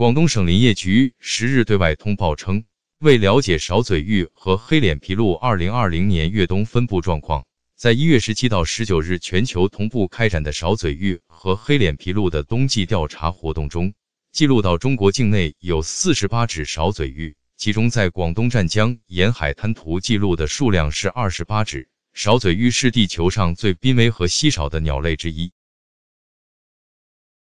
广东省林业局十日对外通报称，为了解勺嘴鹬和黑脸琵鹭二零二零年越冬分布状况，在一月十七到十九日全球同步开展的勺嘴鹬和黑脸琵鹭的冬季调查活动中，记录到中国境内有四十八只勺嘴鹬，其中在广东湛江沿海滩涂记录的数量是二十八只。勺嘴鹬是地球上最濒危和稀少的鸟类之一。